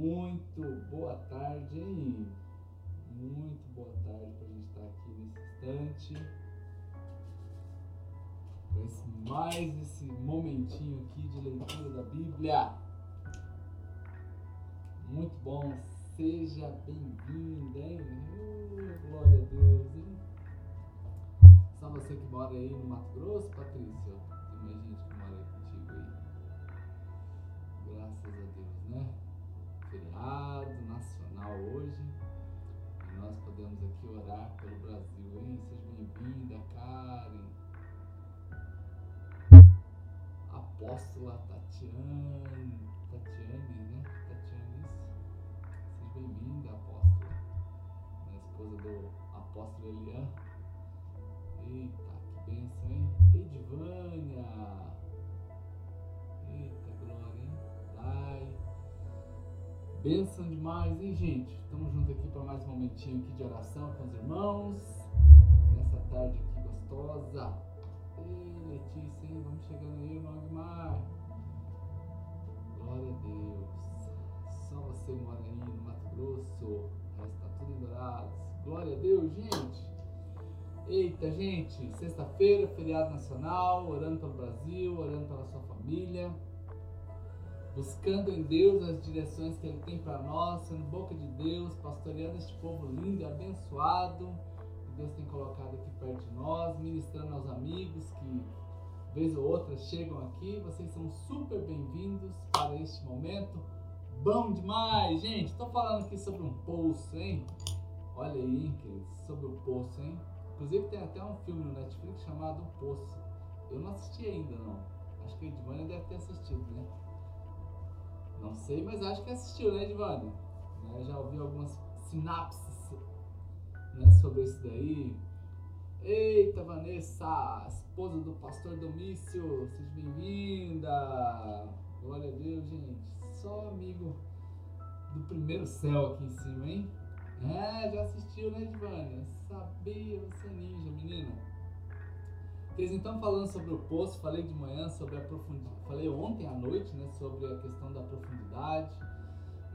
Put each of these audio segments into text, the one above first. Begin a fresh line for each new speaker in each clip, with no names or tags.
Muito boa tarde, hein? Muito boa tarde para a gente estar aqui nesse instante. Para esse, mais esse momentinho aqui de leitura da Bíblia. Muito bom, seja bem-vinda, hein? Uh, glória a Deus, hein? Só você que mora aí no Mato Grosso, Patrícia? Tem mais gente que mora aí contigo aí. Graças a Deus, né? Feriado nacional hoje. E nós podemos aqui orar pelo Brasil, hein? Seja bem-vinda, Karen. Apóstola Tatiane. Tatiane, né? Tatiane, isso. Seja bem-vinda, apóstola. Minha esposa do apóstolo Elian. Eita, que bênção, hein? Edivânia. Bênção demais, hein, gente? Estamos juntos aqui para mais um momentinho aqui de oração com os irmãos. Nessa tarde aqui gostosa. Ei, Letícia, hein? Vamos chegando aí, Magmar. Glória a Deus. Só você mora aí no Mato Grosso. O resto tá tudo em Dourados. Glória a Deus, gente. Eita, gente, sexta-feira, feriado nacional, orando pelo Brasil, orando pela sua família, buscando em Deus as direções que Ele tem para nós, sendo boca de Deus, pastoreando este povo lindo e abençoado que Deus tem colocado aqui perto de nós, ministrando aos amigos que, vez ou outra, chegam aqui. Vocês são super bem-vindos para este momento. Bom demais, gente! Estou falando aqui sobre um poço, hein? Olha aí, queridos, sobre o poço, hein? Inclusive tem até um filme no Netflix chamado O Poço. Eu não assisti ainda não. Acho que a Edvânia deve ter assistido, né? Não sei, mas acho que assistiu, né, Edvânia? Né? Já ouvi algumas sinapses né, sobre isso daí. Eita, Vanessa, esposa do pastor Domício, seja bem-vinda. Glória a Deus, gente. Só amigo do primeiro céu aqui em cima, hein? É, já assistiu, né, Edvânia? Sabia, você é ninja, menina. Então falando sobre o poço, falei de manhã sobre a profundidade, falei ontem à noite, né, sobre a questão da profundidade.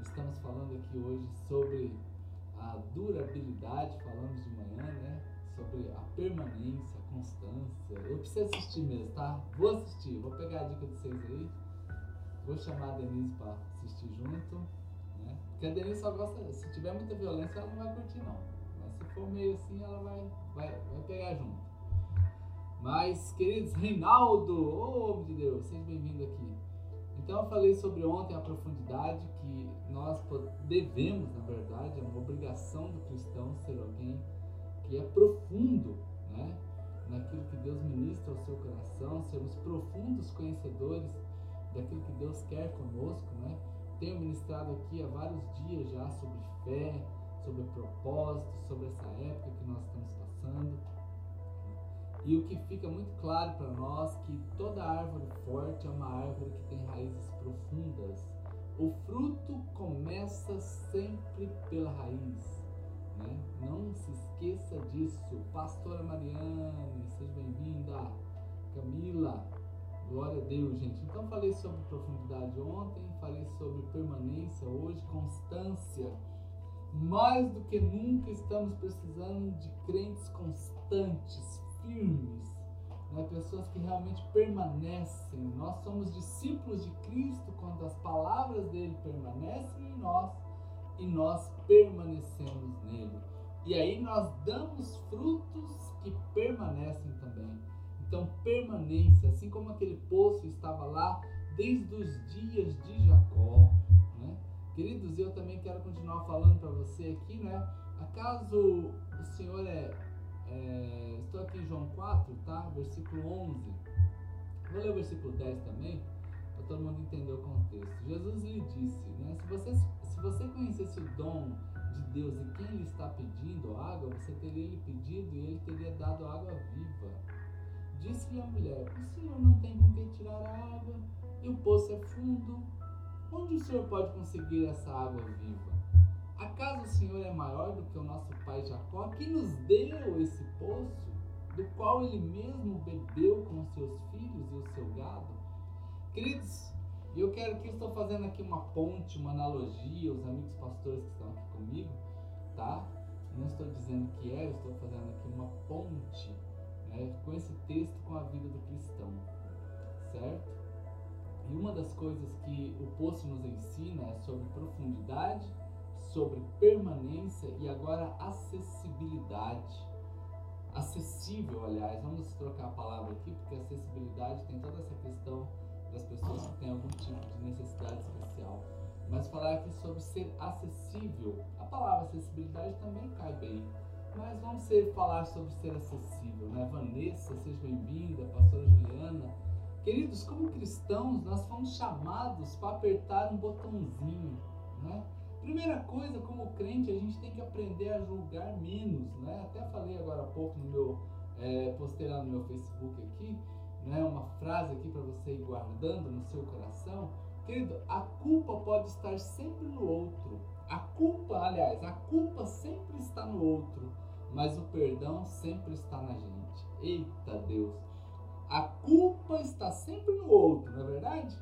Estamos falando aqui hoje sobre a durabilidade, falamos de manhã, né, sobre a permanência, a constância. Eu preciso assistir mesmo, tá? Vou assistir, vou pegar a dica de vocês aí. Vou chamar a Denise para assistir junto. Né? Porque a Denise só gosta, se tiver muita violência, ela não vai curtir não. Mas se for meio assim, ela vai, vai, vai pegar junto. Mas, queridos, Reinaldo, oh, homem de Deus, seja bem-vindo aqui. Então, eu falei sobre ontem a profundidade que nós devemos, na verdade, é uma obrigação do cristão ser alguém que é profundo, né? Naquilo que Deus ministra ao seu coração, sermos profundos conhecedores daquilo que Deus quer conosco, né? Tenho ministrado aqui há vários dias já sobre fé, sobre propósito, sobre essa época que nós estamos passando. E o que fica muito claro para nós que toda árvore forte é uma árvore que tem raízes profundas. O fruto começa sempre pela raiz. Né? Não se esqueça disso. Pastora Mariane, seja bem-vinda. Camila, glória a Deus, gente. Então falei sobre profundidade ontem, falei sobre permanência hoje, constância. Mais do que nunca estamos precisando de crentes constantes, firmes, né? pessoas que realmente permanecem. Nós somos discípulos de Cristo quando as palavras dele permanecem em nós e nós permanecemos nele. E aí nós damos frutos que permanecem também. Então, permanência, assim como aquele poço estava lá desde os dias de Jacó. Né? Queridos, eu também quero continuar falando para você aqui, né? Acaso o Senhor é é, estou aqui em João 4, tá? Versículo 11. Vou ler o versículo 10 também, para todo mundo entender o contexto. Jesus lhe disse, né? Se você, se você conhecesse o dom de Deus e quem lhe está pedindo água, você teria lhe pedido e ele teria dado água viva. Disse-lhe a mulher: O senhor não tem com que tirar a água e o poço é fundo. Onde o senhor pode conseguir essa água viva? Acaso o Senhor é maior do que o nosso pai Jacó, que nos deu esse poço, do qual ele mesmo bebeu com os seus filhos e o seu gado? Queridos, eu quero que estou fazendo aqui uma ponte, uma analogia, os amigos pastores que estão aqui comigo, tá? Não estou dizendo que é, eu estou fazendo aqui uma ponte né, com esse texto com a vida do cristão, certo? E uma das coisas que o poço nos ensina é sobre profundidade, sobre permanência e agora acessibilidade. Acessível, aliás, vamos trocar a palavra aqui, porque acessibilidade tem toda essa questão das pessoas que têm algum tipo de necessidade especial. Mas falar aqui sobre ser acessível. A palavra acessibilidade também cai bem. Mas vamos ser, falar sobre ser acessível, né? Vanessa, seja bem-vinda, pastora Juliana. Queridos, como cristãos, nós fomos chamados para apertar um botãozinho, né? Primeira coisa, como crente, a gente tem que aprender a julgar menos, né? Até falei agora há pouco no meu, é, postei lá no meu Facebook aqui, né? Uma frase aqui para você ir guardando no seu coração. Querido, a culpa pode estar sempre no outro. A culpa, aliás, a culpa sempre está no outro, mas o perdão sempre está na gente. Eita Deus! A culpa está sempre no outro, não é verdade?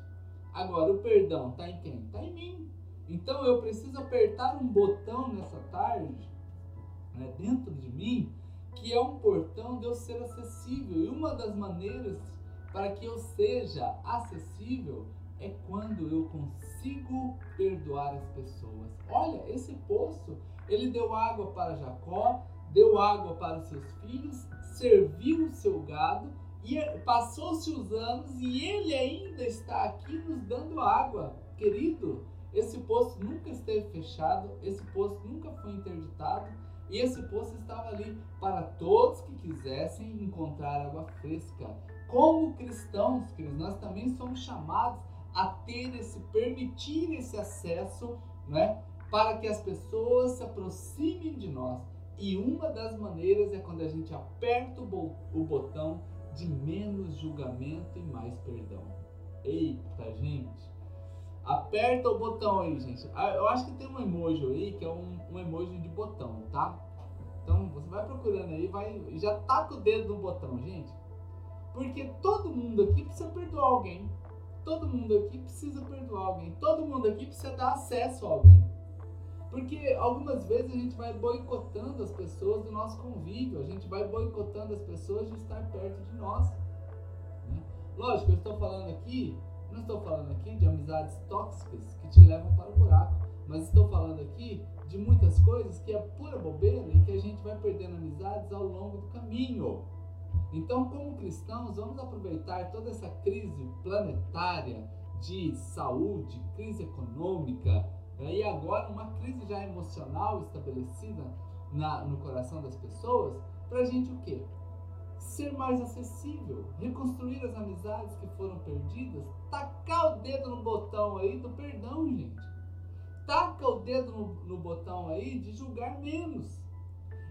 Agora, o perdão está em quem? Está em mim. Então eu preciso apertar um botão nessa tarde, né, dentro de mim, que é um portão de eu ser acessível. E uma das maneiras para que eu seja acessível é quando eu consigo perdoar as pessoas. Olha, esse poço, ele deu água para Jacó, deu água para os seus filhos, serviu o seu gado, e passou-se os anos e ele ainda está aqui nos dando água. Querido, esse poço nunca esteve fechado, esse poço nunca foi interditado, e esse poço estava ali para todos que quisessem encontrar água fresca. Como cristãos, queridos, nós também somos chamados a ter esse, permitir esse acesso, né, para que as pessoas se aproximem de nós. E uma das maneiras é quando a gente aperta o botão de menos julgamento e mais perdão. Eita, gente! Aperta o botão aí, gente. Ah, eu acho que tem um emoji aí que é um, um emoji de botão, tá? Então você vai procurando aí, vai já taca o dedo no botão, gente. Porque todo mundo aqui precisa perdoar alguém. Todo mundo aqui precisa perdoar alguém. Todo mundo aqui precisa dar acesso a alguém. Porque algumas vezes a gente vai boicotando as pessoas do nosso convívio, a gente vai boicotando as pessoas de estar perto de nós. Né? Lógico, eu estou falando aqui não estou falando aqui de amizades tóxicas que te levam para o buraco, mas estou falando aqui de muitas coisas que é pura bobeira e que a gente vai perdendo amizades ao longo do caminho. Então, como cristãos, vamos aproveitar toda essa crise planetária de saúde, crise econômica, e agora uma crise já emocional estabelecida na, no coração das pessoas, para a gente o quê? Ser mais acessível, reconstruir as amizades que foram perdidas, tacar o dedo no botão aí do perdão, gente. Taca o dedo no, no botão aí de julgar menos.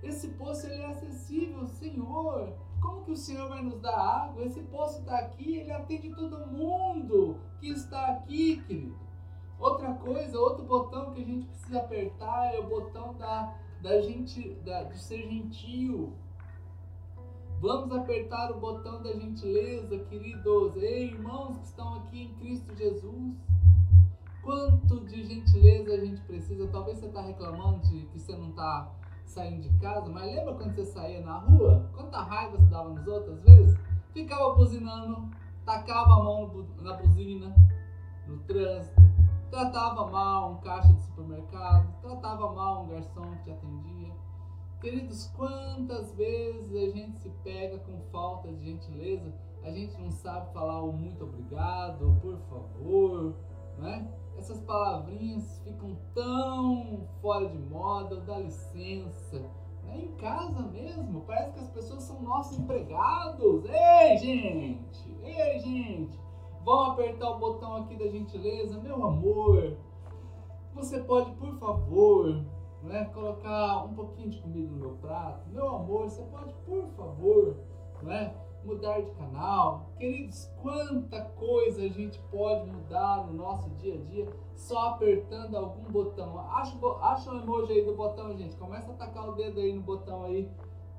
Esse poço ele é acessível, Senhor. Como que o Senhor vai nos dar água? Esse poço está aqui, ele atende todo mundo que está aqui, querido. Outra coisa, outro botão que a gente precisa apertar é o botão da, da gente, da, de ser gentil. Vamos apertar o botão da gentileza, queridos. Ei, irmãos que estão aqui em Cristo Jesus. Quanto de gentileza a gente precisa? Talvez você está reclamando de que você não está saindo de casa, mas lembra quando você saía na rua? Quanta raiva você dava nos outras vezes? Ficava buzinando, tacava a mão na buzina, no trânsito, tratava mal um caixa de supermercado, tratava mal um garçom que te atendia. Queridos, quantas vezes a gente se pega com falta de gentileza, a gente não sabe falar o muito obrigado, por favor, né? Essas palavrinhas ficam tão fora de moda, dá licença. Né? Em casa mesmo, parece que as pessoas são nossos empregados. Ei, gente! Ei, gente! Vão apertar o botão aqui da gentileza, meu amor. Você pode, por favor, né, colocar um pouquinho de comida no meu prato. Meu amor, você pode, por favor, né, mudar de canal. Queridos, quanta coisa a gente pode mudar no nosso dia a dia só apertando algum botão. Acha, acha um emoji aí do botão, gente. Começa a tacar o dedo aí no botão aí.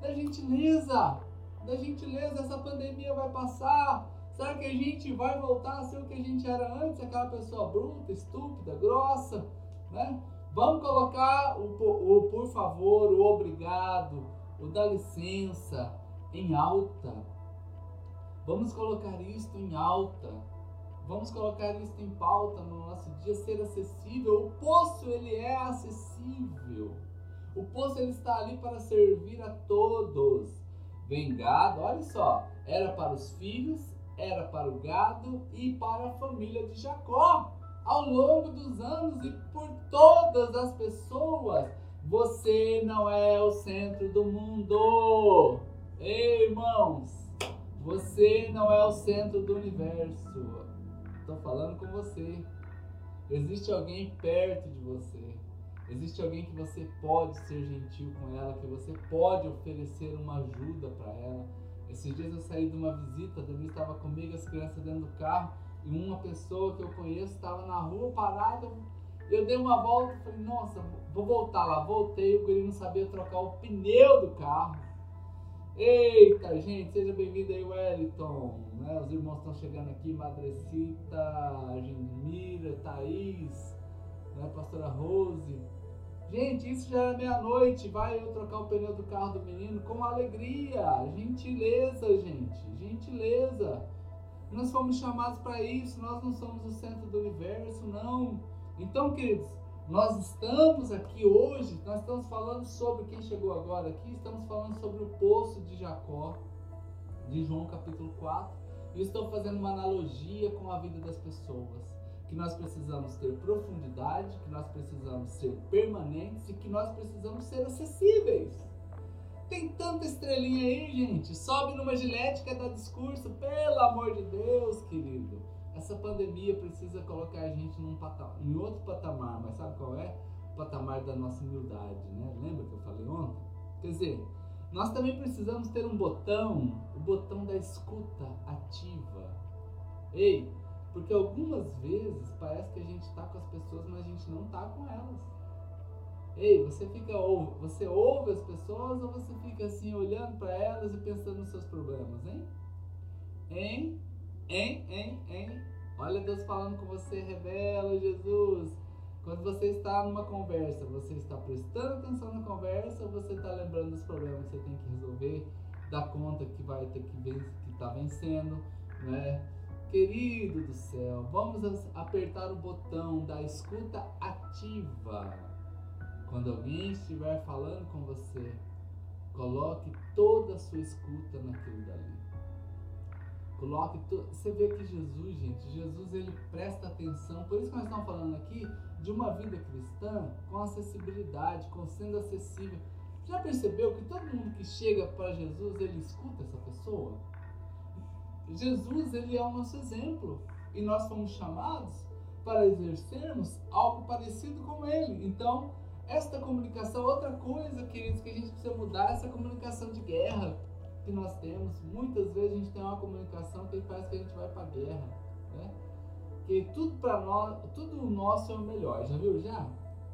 Da gentileza, da gentileza, essa pandemia vai passar. Será que a gente vai voltar a ser o que a gente era antes, aquela pessoa bruta, estúpida, grossa, né? Vamos colocar o, o por favor, o obrigado, o dá licença em alta. Vamos colocar isto em alta. Vamos colocar isto em pauta no nosso dia, ser acessível. O poço, ele é acessível. O poço, ele está ali para servir a todos. Vem gado, olha só, era para os filhos, era para o gado e para a família de Jacó ao longo dos anos e por todas as pessoas. Você não é o centro do mundo. Ei, irmãos, você não é o centro do universo. Estou falando com você. Existe alguém perto de você. Existe alguém que você pode ser gentil com ela, que você pode oferecer uma ajuda para ela. Esses dias eu saí de uma visita, a Denise estava comigo, as crianças dentro do carro, e uma pessoa que eu conheço estava na rua parada. Eu dei uma volta e falei, nossa, vou voltar lá. Voltei, o guri não sabia trocar o pneu do carro. Eita, gente, seja bem-vindo aí, Wellington. Né? Os irmãos estão chegando aqui, Madrecita, Genmira, Thaís, né? Pastora Rose. Gente, isso já era meia-noite. Vai eu trocar o pneu do carro do menino com alegria. Gentileza, gente. Gentileza. Nós fomos chamados para isso, nós não somos o centro do universo, não. Então, queridos, nós estamos aqui hoje, nós estamos falando sobre quem chegou agora aqui, estamos falando sobre o poço de Jacó, de João capítulo 4, e estou fazendo uma analogia com a vida das pessoas. Que nós precisamos ter profundidade, que nós precisamos ser permanentes e que nós precisamos ser acessíveis. Tem tanta estrelinha aí, gente. Sobe numa quer dar discurso. Pelo amor de Deus, querido. Essa pandemia precisa colocar a gente num patamar, em outro patamar, mas sabe qual é? O patamar da nossa humildade, né? Lembra que eu falei ontem? Quer dizer, nós também precisamos ter um botão, o botão da escuta ativa. Ei, porque algumas vezes parece que a gente está com as pessoas, mas a gente não está com elas. Ei, você fica você ouve as pessoas ou você fica assim olhando para elas e pensando nos seus problemas, hein? Hein? Hein? Hein? Hein? Olha Deus falando com você, revela Jesus. Quando você está numa conversa, você está prestando atenção na conversa ou você está lembrando dos problemas que você tem que resolver, da conta que vai ter que ver que está vencendo, né? Querido do céu, vamos apertar o botão da escuta ativa quando alguém estiver falando com você, coloque toda a sua escuta naquilo dali. Coloque to... Você vê que Jesus, gente, Jesus ele presta atenção. Por isso que nós estamos falando aqui de uma vida cristã com acessibilidade, com sendo acessível. Já percebeu que todo mundo que chega para Jesus, ele escuta essa pessoa? Jesus, ele é o nosso exemplo. E nós fomos chamados para exercermos algo parecido com ele. Então, esta comunicação, outra coisa, queridos, que a gente precisa mudar, essa comunicação de guerra que nós temos. Muitas vezes a gente tem uma comunicação que parece que a gente vai para guerra, né? Que tudo para nós, tudo nosso é o melhor, já viu já?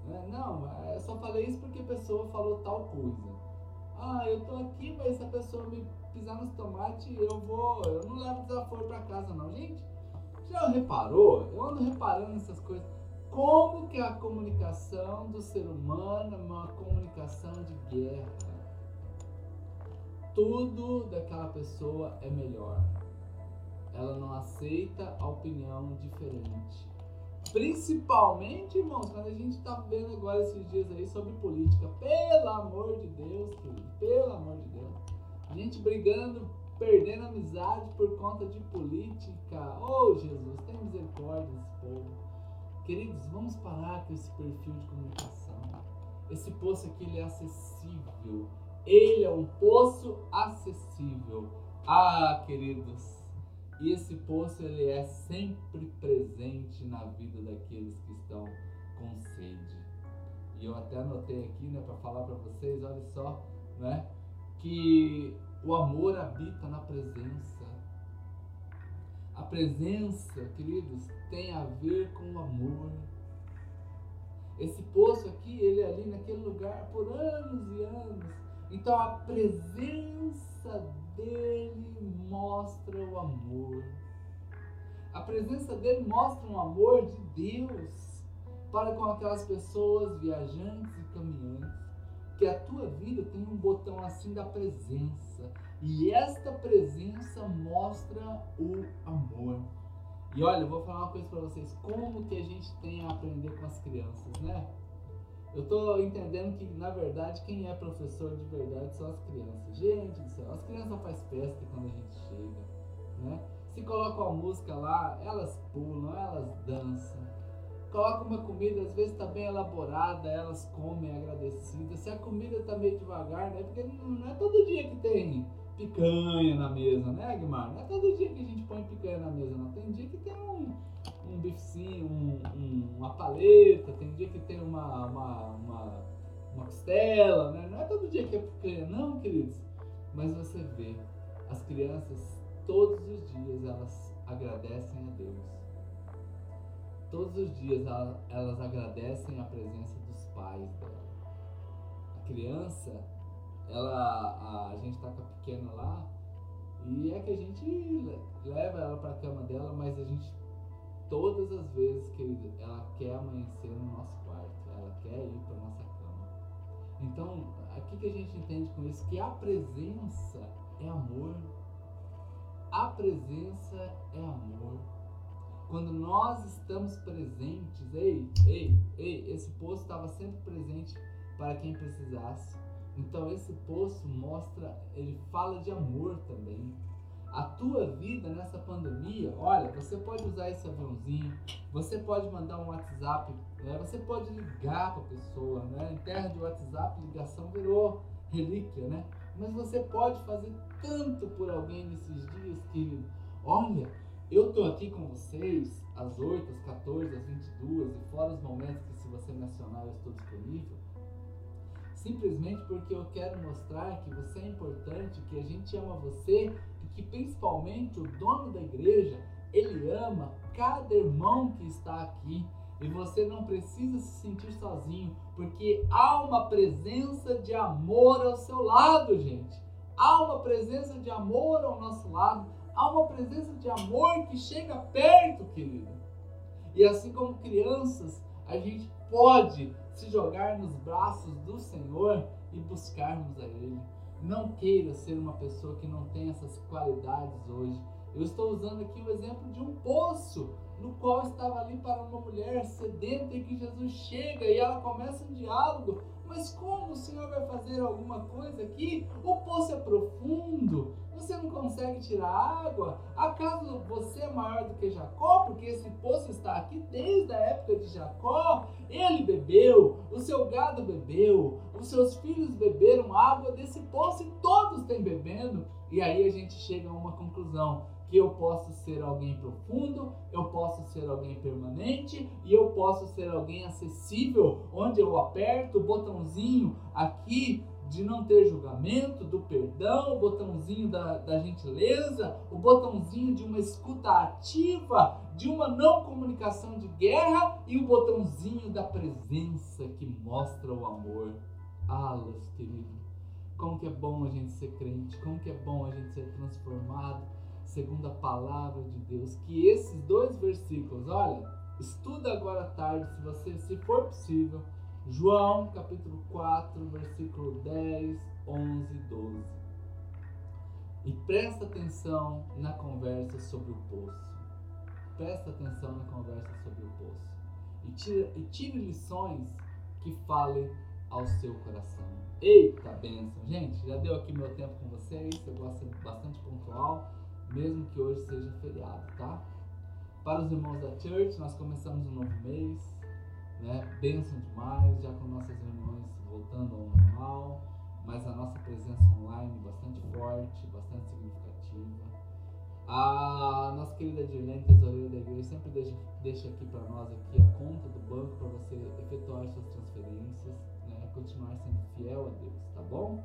Né? Não, eu só falei isso porque a pessoa falou tal coisa. Ah, eu tô aqui, mas se a pessoa me pisar nos tomates, eu vou, eu não levo desaforo para casa não, gente. Já reparou? Eu ando reparando essas coisas como que a comunicação do ser humano é uma comunicação de guerra. Tudo daquela pessoa é melhor. Ela não aceita a opinião diferente. Principalmente, irmãos, quando a gente está vendo agora esses dias aí sobre política. Pelo amor de Deus, querido. Pelo amor de Deus. A gente brigando, perdendo amizade por conta de política. Oh, Jesus, tem misericórdia desse povo. Queridos, vamos parar com esse perfil de comunicação. Esse poço aqui ele é acessível. Ele é um poço acessível. Ah, queridos, e esse poço ele é sempre presente na vida daqueles que estão com sede. E eu até anotei aqui, né, para falar para vocês, olha só, né, que o amor habita na presença. A presença, queridos, tem a ver com o amor. Esse poço aqui, ele é ali naquele lugar por anos e anos. Então a presença dele mostra o amor. A presença dele mostra um amor de Deus para com aquelas pessoas viajantes e caminhantes. Que a tua vida tem um botão assim da presença. E esta presença mostra o amor. E olha, eu vou falar uma coisa para vocês, como que a gente tem a aprender com as crianças, né? Eu tô entendendo que, na verdade, quem é professor de verdade são as crianças. Gente do céu, as crianças fazem festa quando a gente chega, né? Se coloca uma música lá, elas pulam, elas dançam. Coloca uma comida, às vezes está bem elaborada, elas comem agradecidas. Se a comida está meio devagar, né? Porque não é todo dia que tem picanha na mesa, né, Guimar? Não é todo dia que a gente põe picanha na mesa, não. Tem dia que tem um, um bifinho, um, um, uma paleta, tem dia que tem uma, uma, uma, uma costela, né? Não é todo dia que é picanha, não, queridos. Mas você vê, as crianças, todos os dias, elas agradecem a Deus. Todos os dias elas agradecem a presença dos pais dela. A criança, ela, a, a gente tá com a pequena lá, e é que a gente leva ela para cama dela, mas a gente todas as vezes, querida, ela quer amanhecer no nosso quarto, ela quer ir para nossa cama. Então, aqui que a gente entende com isso que a presença é amor. A presença é amor. Quando nós estamos presentes, ei, ei, ei, esse poço estava sempre presente para quem precisasse. Então esse poço mostra, ele fala de amor também. A tua vida nessa pandemia, olha, você pode usar esse aviãozinho, você pode mandar um WhatsApp, né? você pode ligar para a pessoa, né? Em terra de WhatsApp, ligação virou relíquia, né? Mas você pode fazer tanto por alguém nesses dias, querido. Olha, eu tô aqui com vocês às 8, às 14, às 22 e fora os momentos que se você mencionar eu estou disponível simplesmente porque eu quero mostrar que você é importante, que a gente ama você e que principalmente o dono da igreja, ele ama cada irmão que está aqui. E você não precisa se sentir sozinho, porque há uma presença de amor ao seu lado, gente. Há uma presença de amor ao nosso lado. Há uma presença de amor que chega perto, querido. E assim como crianças, a gente pode se jogar nos braços do Senhor e buscarmos a Ele. Não queira ser uma pessoa que não tem essas qualidades hoje. Eu estou usando aqui o exemplo de um poço no qual estava ali para uma mulher sedenta e que Jesus chega e ela começa um diálogo. Mas como o Senhor vai fazer alguma coisa aqui? O poço é profundo, você não consegue tirar água? Acaso você é maior do que Jacó? Porque esse poço está aqui desde a época de Jacó. Ele bebeu, o seu gado bebeu, os seus filhos beberam água desse poço e todos têm bebendo. E aí a gente chega a uma conclusão que eu posso ser alguém profundo, eu posso ser alguém permanente e eu posso ser alguém acessível, onde eu aperto o botãozinho aqui de não ter julgamento, do perdão, o botãozinho da, da gentileza, o botãozinho de uma escuta ativa, de uma não comunicação de guerra e o botãozinho da presença que mostra o amor. Alas, querido, como que é bom a gente ser crente, como que é bom a gente ser transformado segundo a palavra de Deus. Que esses dois versículos, olha, estuda agora à tarde, se você, se for possível João capítulo 4, versículo 10, 11 e 12. E presta atenção na conversa sobre o poço. Presta atenção na conversa sobre o poço. E tire, e tire lições que falem ao seu coração. Eita benção! Gente, já deu aqui meu tempo com vocês. Eu gosto bastante pontual, mesmo que hoje seja feriado, tá? Para os irmãos da Church, nós começamos um novo mês né? Bênção demais, já com nossas reuniões voltando ao normal, mas a nossa presença online bastante forte, bastante significativa. A nossa querida Dirlene, tesoureira da igreja, sempre deixa, deixa aqui para nós aqui a conta do banco para você efetuar suas transferências, né? continuar sendo fiel a Deus, tá bom?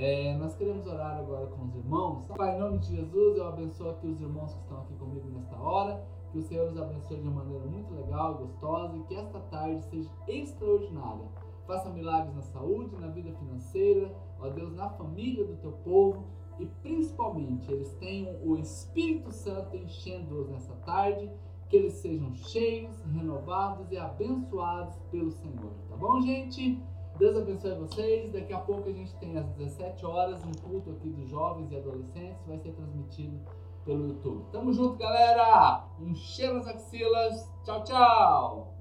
É, nós queremos orar agora com os irmãos. Pai, em nome de Jesus, eu abençoo aqui os irmãos que estão aqui comigo nesta hora. Que o Senhor os abençoe de uma maneira muito legal, gostosa e que esta tarde seja extraordinária. Faça milagres na saúde, na vida financeira, ó Deus, na família do teu povo. e principalmente eles tenham o Espírito Santo enchendo-os nessa tarde, que eles sejam cheios, renovados e abençoados pelo Senhor. Tá bom, gente? Deus abençoe vocês. Daqui a pouco a gente tem às 17 horas um culto aqui dos jovens e adolescentes, vai ser transmitido pelo YouTube. Tamo junto, galera! Um cheiro nas axilas. Tchau, tchau!